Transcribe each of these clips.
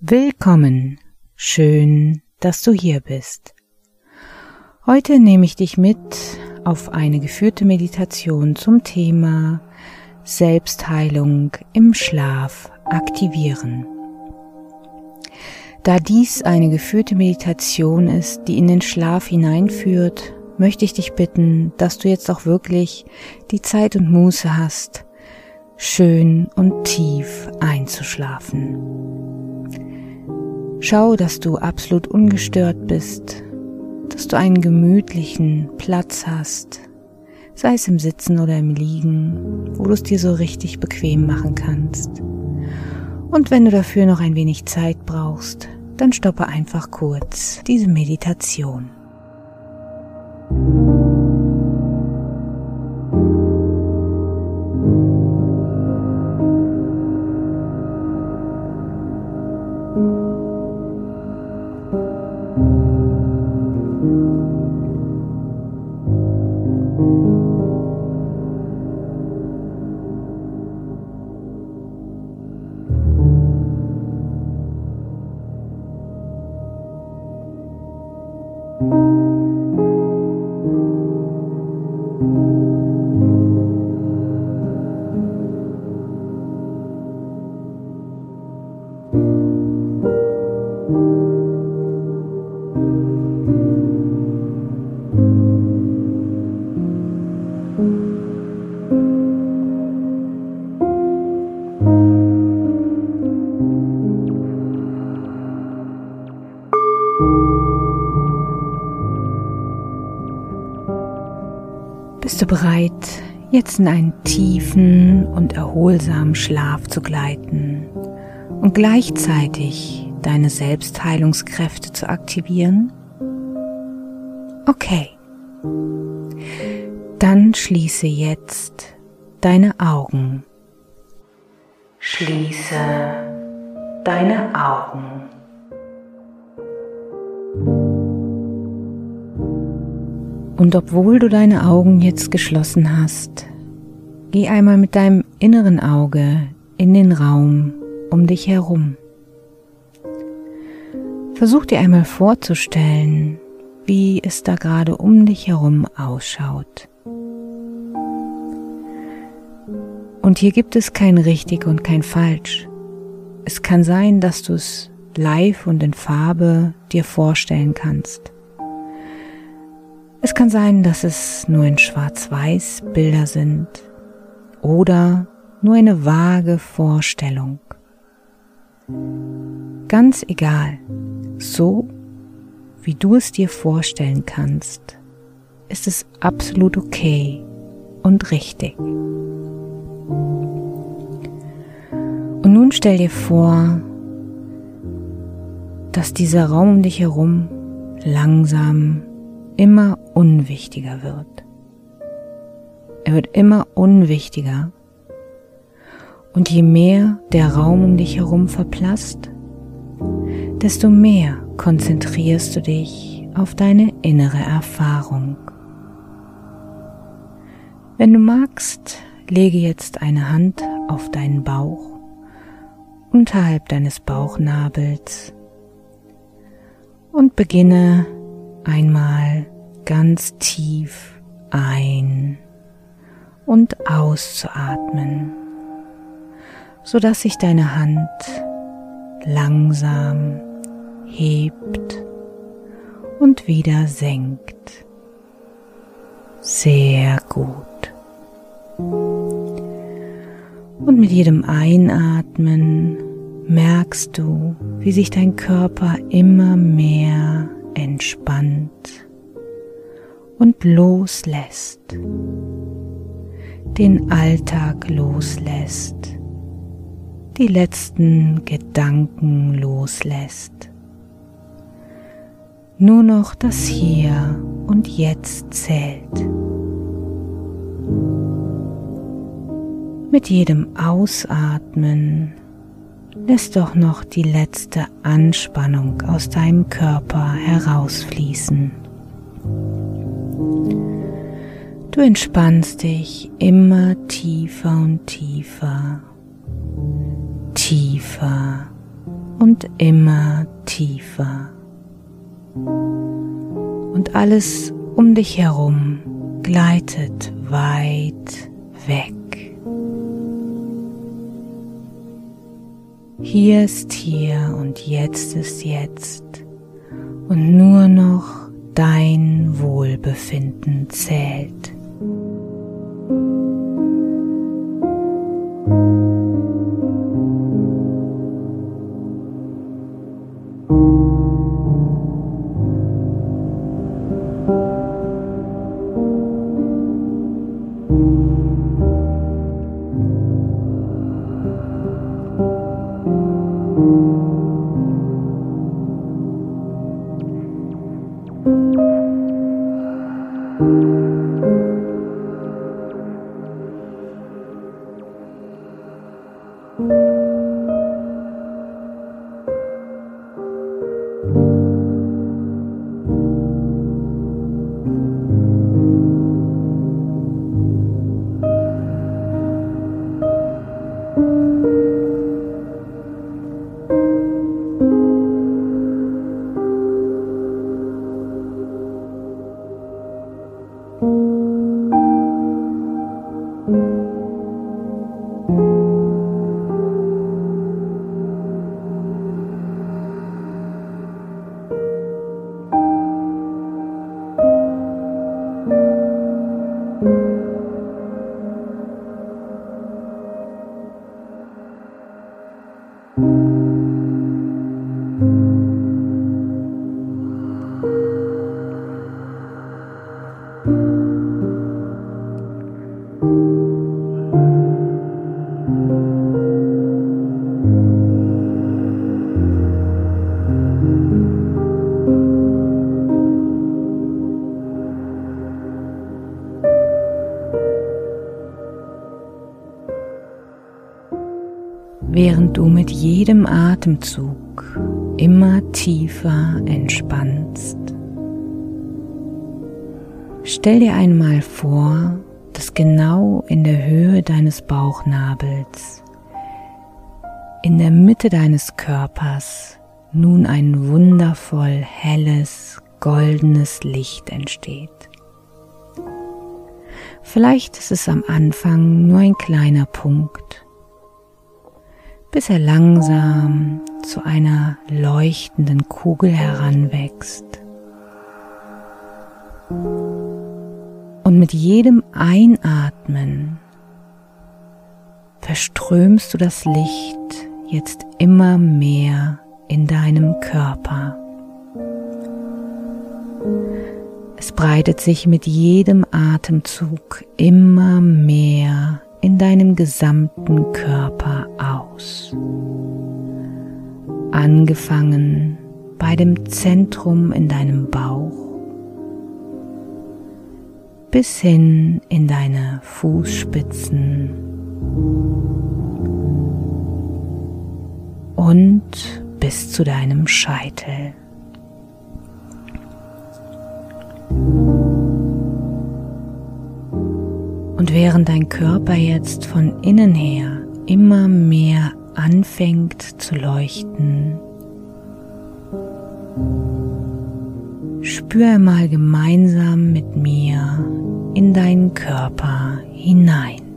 Willkommen. Schön, dass du hier bist. Heute nehme ich dich mit auf eine geführte Meditation zum Thema Selbstheilung im Schlaf aktivieren. Da dies eine geführte Meditation ist, die in den Schlaf hineinführt, möchte ich dich bitten, dass du jetzt auch wirklich die Zeit und Muße hast, schön und tief einzuschlafen. Schau, dass du absolut ungestört bist, dass du einen gemütlichen Platz hast, sei es im Sitzen oder im Liegen, wo du es dir so richtig bequem machen kannst. Und wenn du dafür noch ein wenig Zeit brauchst, dann stoppe einfach kurz diese Meditation. Bist du bereit, jetzt in einen tiefen und erholsamen Schlaf zu gleiten und gleichzeitig deine Selbstheilungskräfte zu aktivieren? Okay. Dann schließe jetzt deine Augen. Schließe deine Augen. Und obwohl du deine Augen jetzt geschlossen hast, geh einmal mit deinem inneren Auge in den Raum um dich herum. Versuch dir einmal vorzustellen, wie es da gerade um dich herum ausschaut. Und hier gibt es kein richtig und kein falsch. Es kann sein, dass du es live und in Farbe dir vorstellen kannst. Es kann sein, dass es nur in Schwarz-Weiß Bilder sind oder nur eine vage Vorstellung. Ganz egal, so wie du es dir vorstellen kannst, ist es absolut okay und richtig. Und nun stell dir vor, dass dieser Raum um dich herum langsam immer unwichtiger wird. Er wird immer unwichtiger und je mehr der Raum um dich herum verblasst, desto mehr konzentrierst du dich auf deine innere Erfahrung. Wenn du magst, lege jetzt eine Hand auf deinen Bauch, unterhalb deines Bauchnabels und beginne einmal ganz tief ein und auszuatmen, so dass sich deine Hand langsam hebt und wieder senkt. Sehr gut. Und mit jedem Einatmen merkst du, wie sich dein Körper immer mehr entspannt und loslässt, den Alltag loslässt, die letzten Gedanken loslässt. Nur noch das Hier und Jetzt zählt. Mit jedem Ausatmen lässt doch noch die letzte Anspannung aus deinem Körper herausfließen. Du entspannst dich immer tiefer und tiefer, tiefer und immer tiefer. Und alles um dich herum gleitet weit weg. Hier ist hier und jetzt ist jetzt und nur noch dein Wohlbefinden zählt. Atemzug immer tiefer entspannst. Stell dir einmal vor, dass genau in der Höhe deines Bauchnabels, in der Mitte deines Körpers, nun ein wundervoll helles, goldenes Licht entsteht. Vielleicht ist es am Anfang nur ein kleiner Punkt, bis er langsam zu einer leuchtenden Kugel heranwächst. Und mit jedem Einatmen verströmst du das Licht jetzt immer mehr in deinem Körper. Es breitet sich mit jedem Atemzug immer mehr in deinem gesamten Körper aus. Angefangen bei dem Zentrum in deinem Bauch bis hin in deine Fußspitzen und bis zu deinem Scheitel. Und während dein Körper jetzt von innen her immer mehr anfängt zu leuchten, spür mal gemeinsam mit mir in deinen Körper hinein.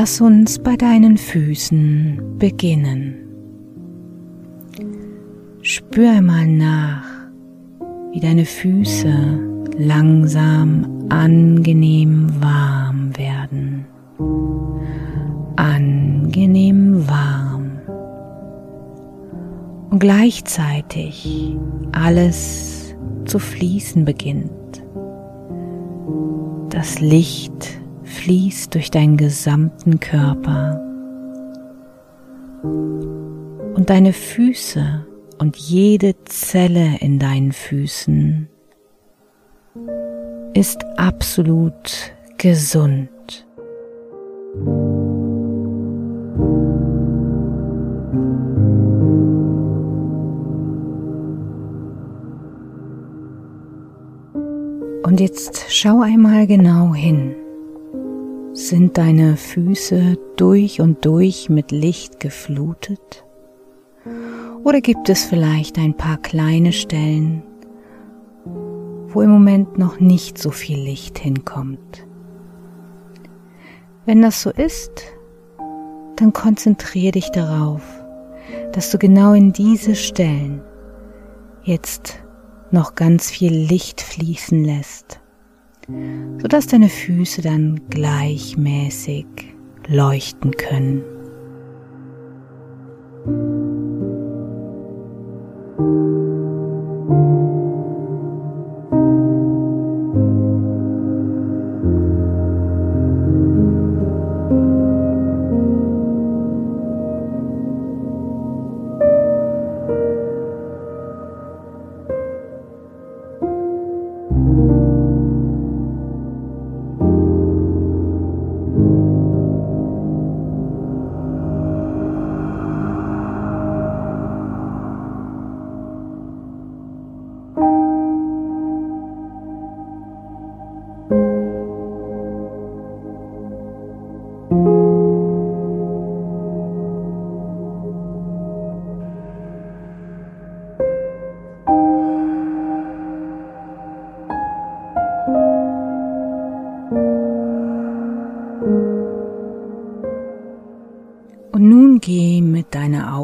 Lass uns bei deinen Füßen beginnen. Spür einmal nach, wie deine Füße langsam angenehm warm werden. Angenehm warm. Und gleichzeitig alles zu fließen beginnt. Das Licht fließt durch deinen gesamten Körper. Und deine Füße und jede Zelle in deinen Füßen ist absolut gesund. Und jetzt schau einmal genau hin. Sind deine Füße durch und durch mit Licht geflutet? Oder gibt es vielleicht ein paar kleine Stellen, wo im Moment noch nicht so viel Licht hinkommt? Wenn das so ist, dann konzentriere dich darauf, dass du genau in diese Stellen jetzt noch ganz viel Licht fließen lässt, sodass deine Füße dann gleichmäßig leuchten können.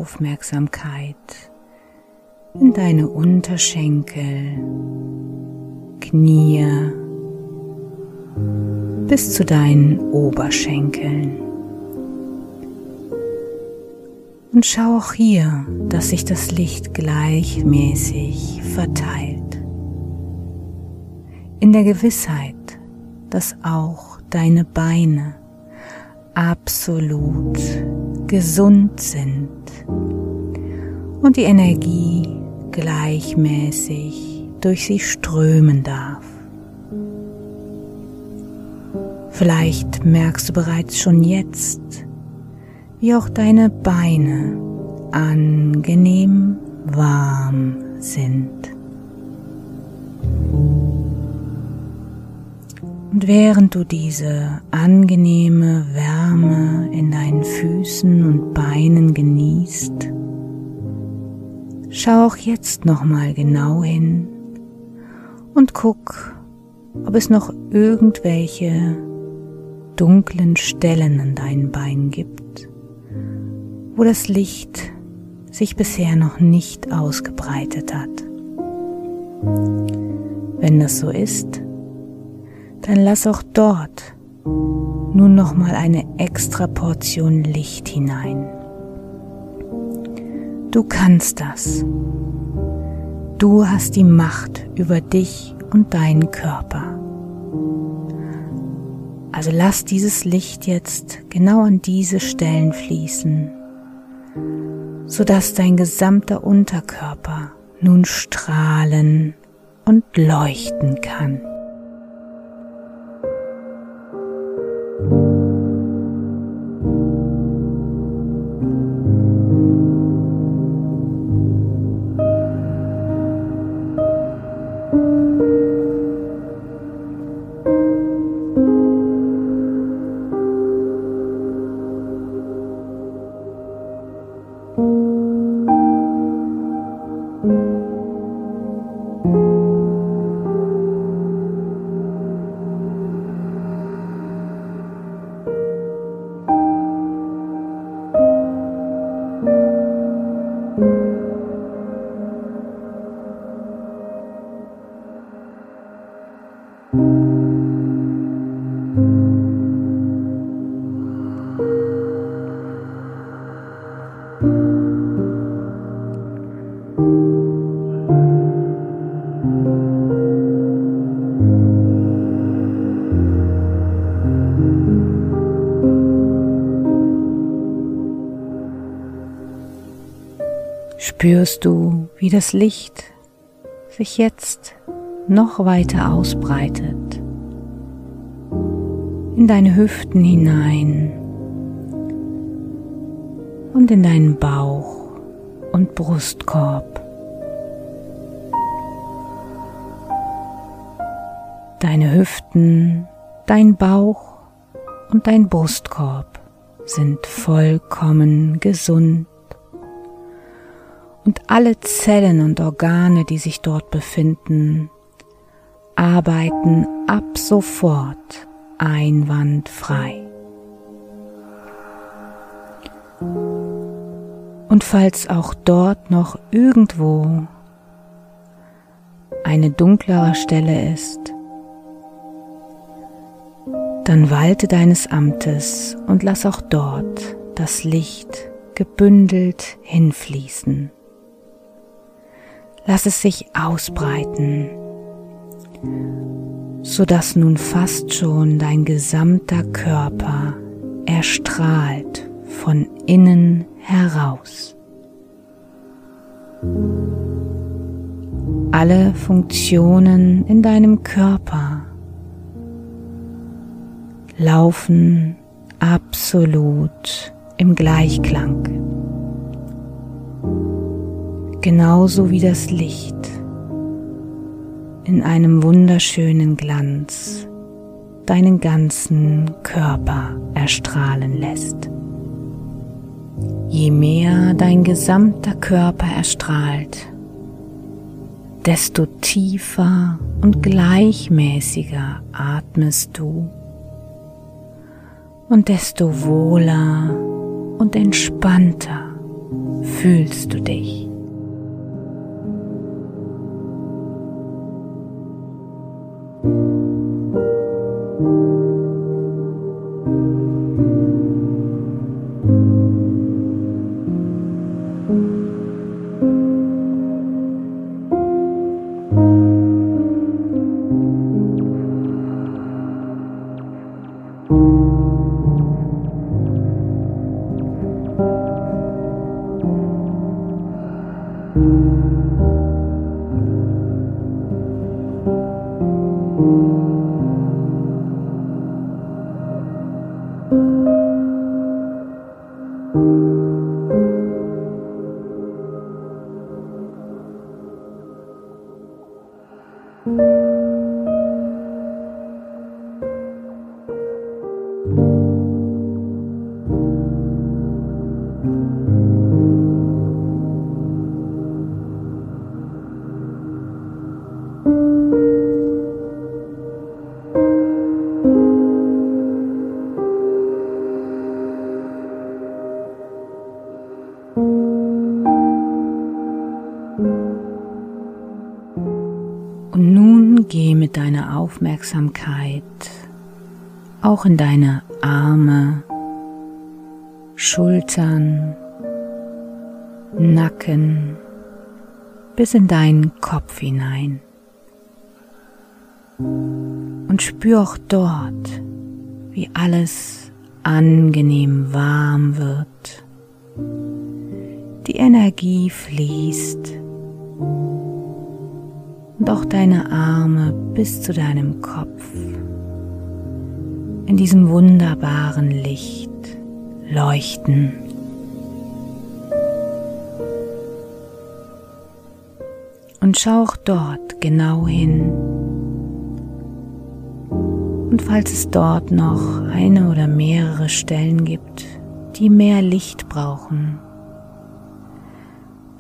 Aufmerksamkeit in deine Unterschenkel, Knie bis zu deinen Oberschenkeln. Und schau auch hier, dass sich das Licht gleichmäßig verteilt. In der Gewissheit, dass auch deine Beine absolut gesund sind und die Energie gleichmäßig durch sie strömen darf. Vielleicht merkst du bereits schon jetzt, wie auch deine Beine angenehm warm sind. Und während du diese angenehme Wärme in deinen Füßen und Beinen genießt, schau auch jetzt nochmal genau hin und guck, ob es noch irgendwelche dunklen Stellen an deinen Beinen gibt, wo das Licht sich bisher noch nicht ausgebreitet hat. Wenn das so ist, dann lass auch dort nun noch mal eine extra Portion Licht hinein. Du kannst das. Du hast die Macht über dich und deinen Körper. Also lass dieses Licht jetzt genau an diese Stellen fließen, sodass dein gesamter Unterkörper nun strahlen und leuchten kann. Spürst du, wie das Licht sich jetzt noch weiter ausbreitet in deine Hüften hinein und in deinen Bauch und Brustkorb. Deine Hüften, dein Bauch und dein Brustkorb sind vollkommen gesund und alle Zellen und Organe, die sich dort befinden, arbeiten ab sofort einwandfrei. Und falls auch dort noch irgendwo eine dunklere Stelle ist, dann walte deines Amtes und lass auch dort das Licht gebündelt hinfließen. Lass es sich ausbreiten, so dass nun fast schon dein gesamter Körper erstrahlt von innen heraus. Alle Funktionen in deinem Körper laufen absolut im Gleichklang genauso wie das Licht in einem wunderschönen Glanz deinen ganzen Körper erstrahlen lässt. Je mehr dein gesamter Körper erstrahlt, desto tiefer und gleichmäßiger atmest du und desto wohler und entspannter fühlst du dich. Aufmerksamkeit auch in deine Arme, Schultern, Nacken bis in deinen Kopf hinein. Und spür auch dort, wie alles angenehm warm wird. Die Energie fließt und auch deine Arme bis zu deinem Kopf in diesem wunderbaren Licht leuchten. Und schau auch dort genau hin. Und falls es dort noch eine oder mehrere Stellen gibt, die mehr Licht brauchen,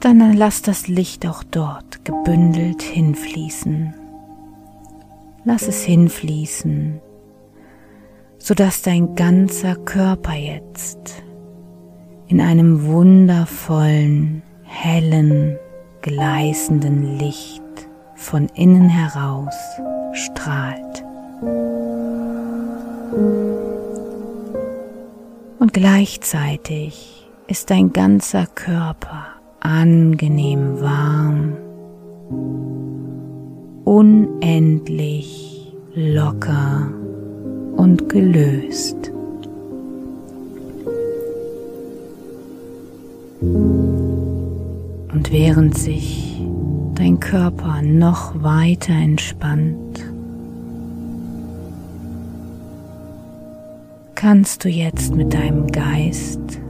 dann lass das Licht auch dort gebündelt hinfließen. Lass es hinfließen, sodass dein ganzer Körper jetzt in einem wundervollen, hellen, gleißenden Licht von innen heraus strahlt. Und gleichzeitig ist dein ganzer Körper angenehm warm, unendlich locker und gelöst. Und während sich dein Körper noch weiter entspannt, kannst du jetzt mit deinem Geist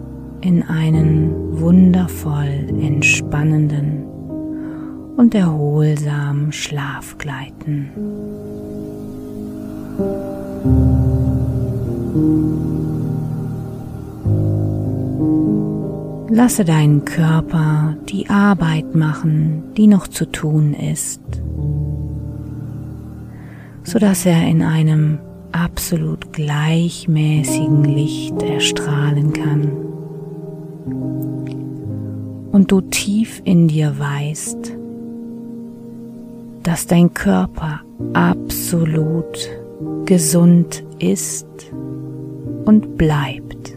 in einen wundervoll entspannenden und erholsamen Schlaf gleiten. Lasse deinen Körper die Arbeit machen, die noch zu tun ist, sodass er in einem absolut gleichmäßigen Licht erstrahlen kann. Und du tief in dir weißt, dass dein Körper absolut gesund ist und bleibt.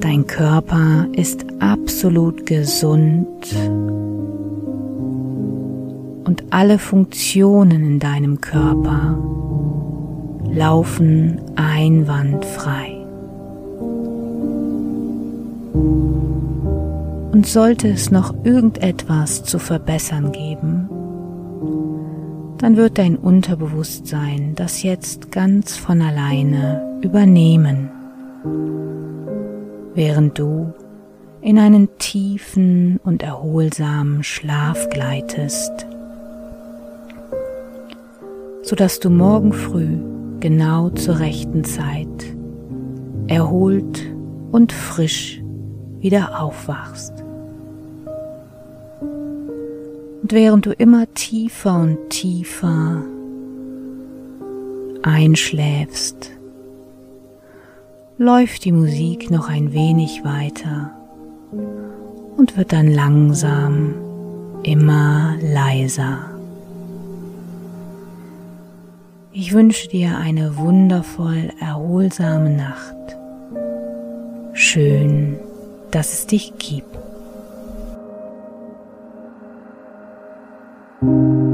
Dein Körper ist absolut gesund und alle Funktionen in deinem Körper laufen einwandfrei. Und sollte es noch irgendetwas zu verbessern geben, dann wird dein Unterbewusstsein das jetzt ganz von alleine übernehmen, während du in einen tiefen und erholsamen Schlaf gleitest, sodass du morgen früh genau zur rechten Zeit erholt und frisch wieder aufwachst. Und während du immer tiefer und tiefer einschläfst, läuft die Musik noch ein wenig weiter und wird dann langsam immer leiser. Ich wünsche dir eine wundervoll erholsame Nacht. Schön, dass es dich gibt. thank you